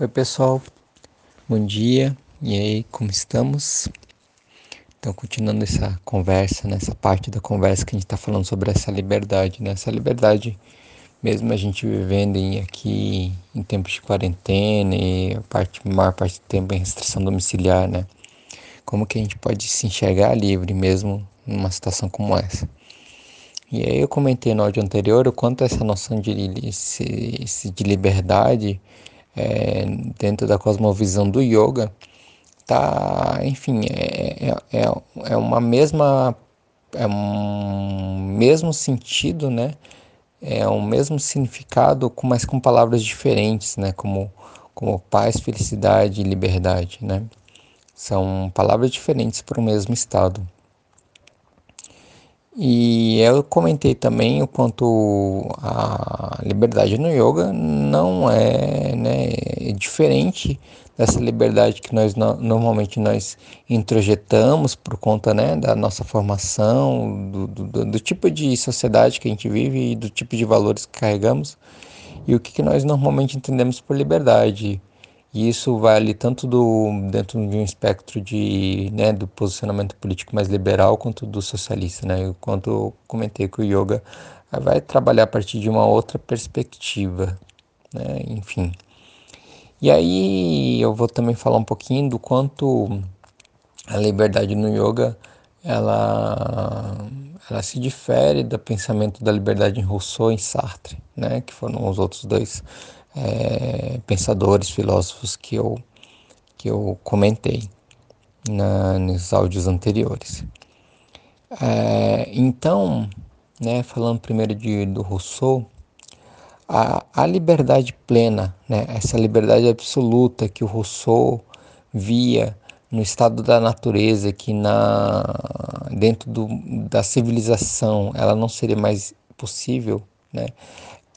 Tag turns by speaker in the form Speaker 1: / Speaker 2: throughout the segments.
Speaker 1: Oi pessoal, bom dia, e aí, como estamos? Então, continuando essa conversa, nessa parte da conversa que a gente está falando sobre essa liberdade, né? Essa liberdade, mesmo a gente vivendo em, aqui em tempos de quarentena e a parte, maior parte do tempo em restrição domiciliar, né? Como que a gente pode se enxergar livre mesmo numa situação como essa? E aí eu comentei no áudio anterior o quanto essa noção de, de liberdade é, dentro da cosmovisão do yoga, tá, enfim, é, é, é, é uma mesma, é um mesmo sentido, né? É um mesmo significado, mas com palavras diferentes, né? Como, como paz, felicidade e liberdade, né? São palavras diferentes para o mesmo estado. E eu comentei também o quanto a liberdade no yoga não é, né, é diferente dessa liberdade que nós normalmente nós introjetamos por conta né, da nossa formação, do, do, do, tipo de sociedade que a gente vive e do tipo de valores que carregamos e o que, que nós normalmente entendemos por liberdade. E isso vale tanto do, dentro de um espectro de, né, do posicionamento político mais liberal quanto do socialista. Né? Quanto eu comentei que o yoga vai trabalhar a partir de uma outra perspectiva. Né? Enfim. E aí eu vou também falar um pouquinho do quanto a liberdade no yoga ela, ela se difere do pensamento da liberdade em Rousseau e em Sartre, né? que foram os outros dois é, pensadores, filósofos que eu, que eu comentei na, nos áudios anteriores. É, então, né, falando primeiro de, do Rousseau, a, a liberdade plena, né, essa liberdade absoluta que o Rousseau via no estado da natureza, que na, dentro do, da civilização ela não seria mais possível, né,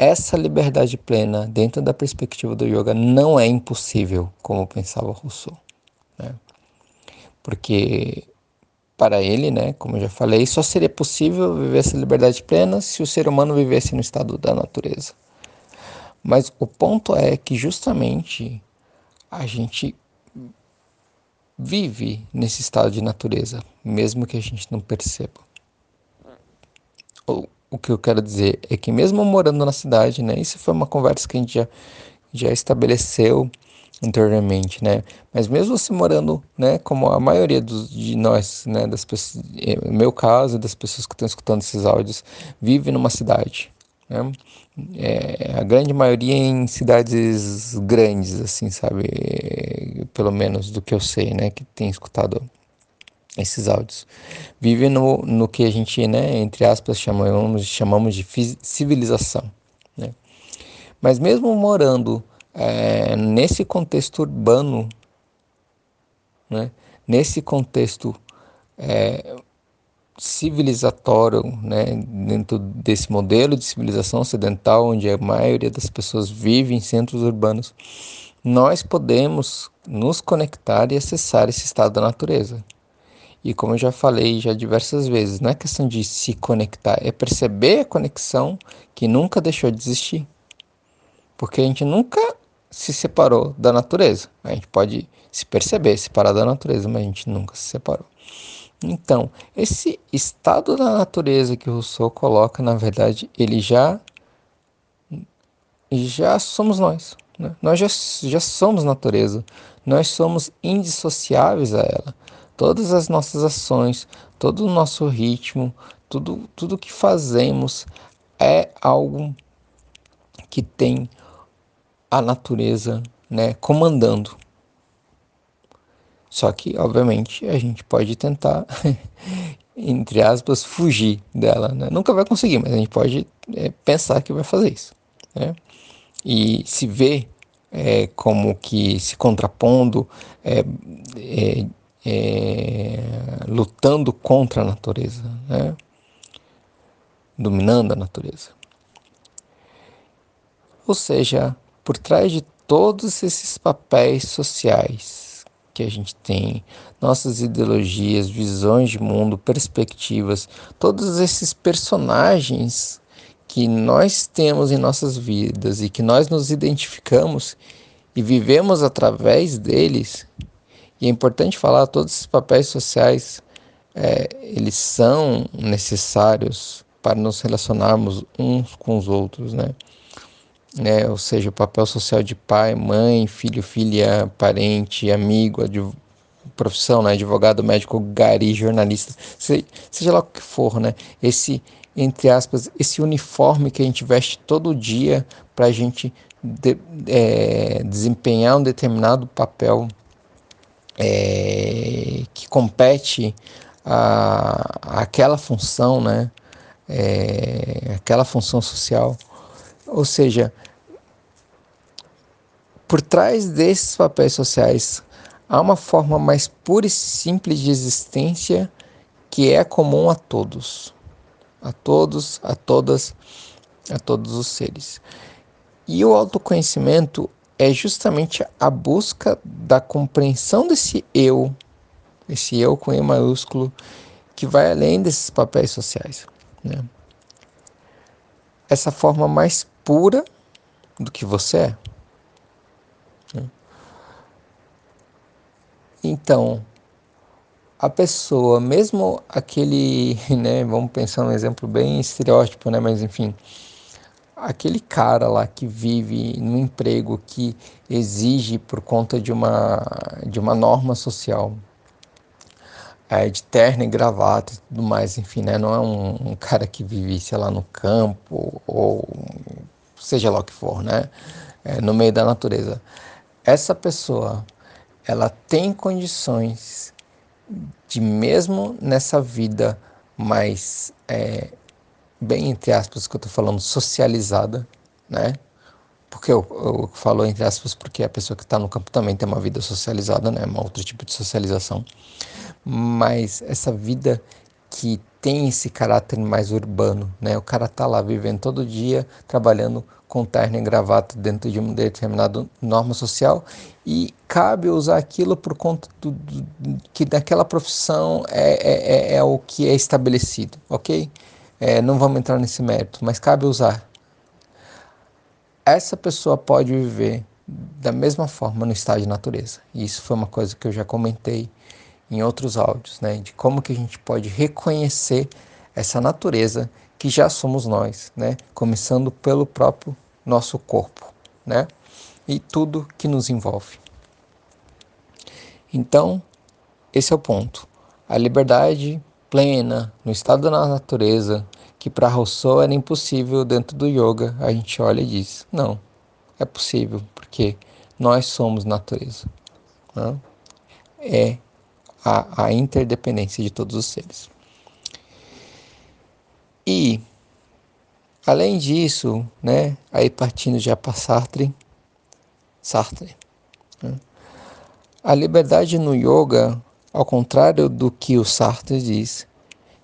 Speaker 1: essa liberdade plena, dentro da perspectiva do yoga, não é impossível, como pensava Rousseau. Né? Porque para ele, né, como eu já falei, só seria possível viver essa liberdade plena se o ser humano vivesse no estado da natureza. Mas o ponto é que justamente a gente vive nesse estado de natureza, mesmo que a gente não perceba. O que eu quero dizer é que mesmo morando na cidade, né, isso foi uma conversa que a gente já, já estabeleceu anteriormente, né, mas mesmo você morando, né, como a maioria dos, de nós, né, das pessoas, é, meu caso, das pessoas que estão escutando esses áudios, vive numa cidade, né, é, a grande maioria em cidades grandes, assim, sabe, pelo menos do que eu sei, né, que tem escutado esses áudios. Vive no, no que a gente, né, entre aspas, chamamos, chamamos de civilização. Né? Mas mesmo morando é, nesse contexto urbano, né, nesse contexto é, civilizatório, né, dentro desse modelo de civilização ocidental, onde a maioria das pessoas vive em centros urbanos, nós podemos nos conectar e acessar esse estado da natureza. E como eu já falei já diversas vezes, não é questão de se conectar, é perceber a conexão que nunca deixou de existir. Porque a gente nunca se separou da natureza. A gente pode se perceber separar da natureza, mas a gente nunca se separou. Então, esse estado da natureza que o Rousseau coloca, na verdade, ele já já somos nós. Né? Nós já, já somos natureza. Nós somos indissociáveis a ela todas as nossas ações, todo o nosso ritmo, tudo, tudo que fazemos é algo que tem a natureza né, comandando. Só que, obviamente, a gente pode tentar, entre aspas, fugir dela. Né? Nunca vai conseguir, mas a gente pode é, pensar que vai fazer isso. Né? E se ver é, como que se contrapondo, é, é lutando contra a natureza, né? dominando a natureza. Ou seja, por trás de todos esses papéis sociais que a gente tem, nossas ideologias, visões de mundo, perspectivas, todos esses personagens que nós temos em nossas vidas e que nós nos identificamos, e vivemos através deles, e é importante falar, todos esses papéis sociais, é, eles são necessários para nos relacionarmos uns com os outros, né? né? Ou seja, o papel social de pai, mãe, filho, filha, parente, amigo, profissão, né? Advogado, médico, gari, jornalista, seja lá o que for, né? Esse, entre aspas, esse uniforme que a gente veste todo dia para a gente de, é, desempenhar um determinado papel é, que compete a, aquela função, né? É, aquela função social. Ou seja, por trás desses papéis sociais há uma forma mais pura e simples de existência que é comum a todos, a todos, a todas, a todos os seres. E o autoconhecimento é justamente a busca da compreensão desse eu, esse eu com E maiúsculo, que vai além desses papéis sociais. Né? Essa forma mais pura do que você é. Né? Então, a pessoa, mesmo aquele, né, vamos pensar um exemplo bem estereótipo, né, mas enfim, aquele cara lá que vive num emprego que exige por conta de uma de uma norma social, é, de terno e gravata e tudo mais, enfim, né, não é um, um cara que vive, sei lá, no campo ou seja lá o que for, né, é, no meio da natureza. Essa pessoa ela tem condições de mesmo nessa vida mais é, bem entre aspas que eu estou falando socializada, né? Porque eu, eu falo entre aspas porque a pessoa que está no campo também tem uma vida socializada, né? Um outro tipo de socialização. Mas essa vida que tem esse caráter mais urbano, né? O cara tá lá vivendo todo dia, trabalhando com terno e gravata dentro de uma determinada norma social e cabe usar aquilo por conta do, do que daquela profissão é, é, é, é, o que é estabelecido, ok? É, não vamos entrar nesse mérito, mas cabe usar. Essa pessoa pode viver da mesma forma no estado de natureza. E isso foi uma coisa que eu já comentei em outros áudios, né? De como que a gente pode reconhecer essa natureza que já somos nós, né? Começando pelo próprio nosso corpo, né? E tudo que nos envolve. Então, esse é o ponto. A liberdade plena no estado da natureza, que para Rousseau era impossível dentro do yoga, a gente olha e diz: não, é possível, porque nós somos natureza. Né? É a, a interdependência de todos os seres. E Além disso, né, aí partindo já para Sartre, Sartre né, a liberdade no yoga, ao contrário do que o Sartre diz,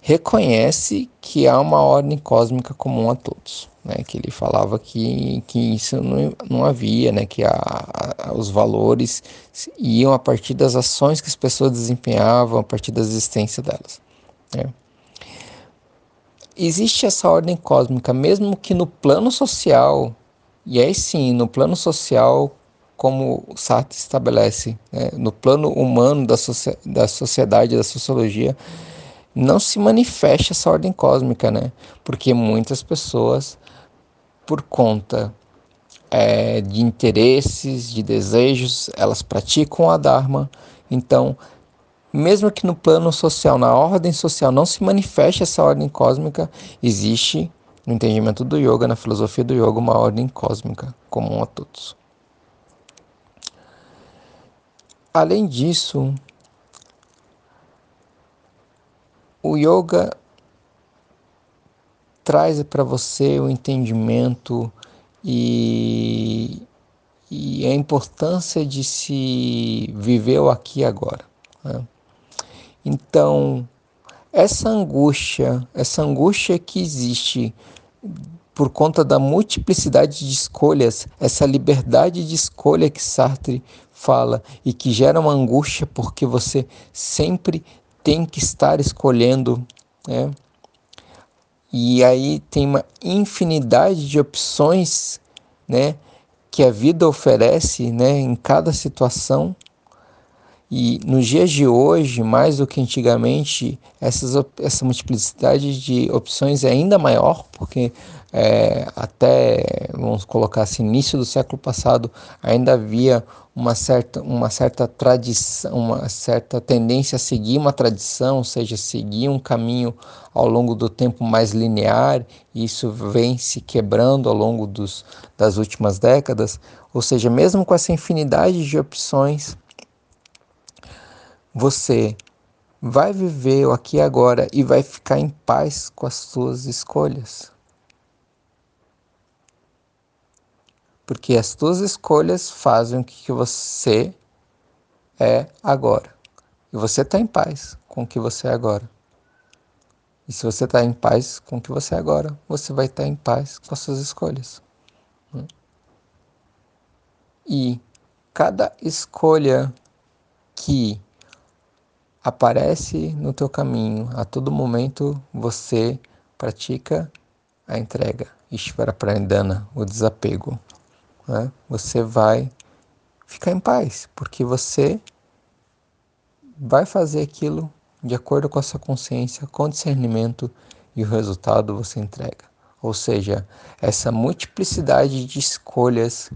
Speaker 1: reconhece que há uma ordem cósmica comum a todos. Né, que ele falava que, que isso não, não havia, né, que a, a, os valores iam a partir das ações que as pessoas desempenhavam, a partir da existência delas. Né existe essa ordem cósmica, mesmo que no plano social, e aí sim, no plano social, como Sartre estabelece, né, no plano humano da, da sociedade, da sociologia, não se manifesta essa ordem cósmica, né? Porque muitas pessoas, por conta é, de interesses, de desejos, elas praticam a Dharma, então mesmo que no plano social, na ordem social, não se manifeste essa ordem cósmica, existe, no entendimento do yoga, na filosofia do yoga, uma ordem cósmica comum a todos. Além disso, o yoga traz para você o entendimento e, e, a importância de se viver o aqui e agora. Né? Então, essa angústia, essa angústia que existe por conta da multiplicidade de escolhas, essa liberdade de escolha que Sartre fala e que gera uma angústia porque você sempre tem que estar escolhendo, né? E aí tem uma infinidade de opções, né? que a vida oferece né, em cada situação. E nos dias de hoje, mais do que antigamente, essas, essa multiplicidade de opções é ainda maior, porque é, até, vamos colocar assim, início do século passado, ainda havia uma certa, uma certa tradição, uma certa tendência a seguir uma tradição, ou seja, seguir um caminho ao longo do tempo mais linear, e isso vem se quebrando ao longo dos, das últimas décadas, ou seja, mesmo com essa infinidade de opções, você vai viver o aqui e agora e vai ficar em paz com as suas escolhas. Porque as suas escolhas fazem o que você é agora. E você está em paz com o que você é agora. E se você está em paz com o que você é agora, você vai estar tá em paz com as suas escolhas. E cada escolha que aparece no teu caminho. A todo momento você pratica a entrega, Ishvara Pranidhana, o desapego. Né? Você vai ficar em paz, porque você vai fazer aquilo de acordo com a sua consciência, com discernimento e o resultado você entrega. Ou seja, essa multiplicidade de escolhas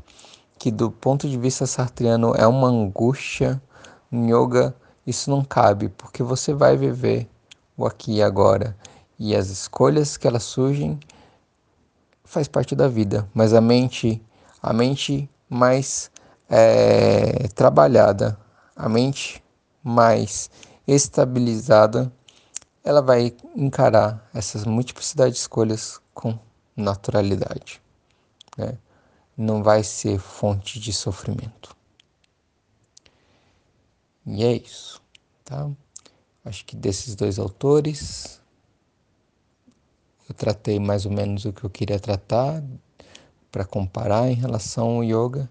Speaker 1: que do ponto de vista sartriano é uma angústia, em yoga isso não cabe, porque você vai viver o aqui e agora. E as escolhas que elas surgem faz parte da vida, mas a mente, a mente mais é, trabalhada, a mente mais estabilizada, ela vai encarar essas multiplicidade de escolhas com naturalidade. Né? Não vai ser fonte de sofrimento. E é isso, tá? Acho que desses dois autores eu tratei mais ou menos o que eu queria tratar para comparar em relação ao yoga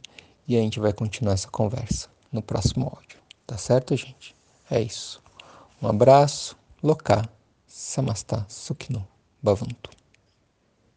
Speaker 1: e a gente vai continuar essa conversa no próximo áudio. Tá certo, gente? É isso. Um abraço, Loka, Samasta, Sukhino, Bhavantu.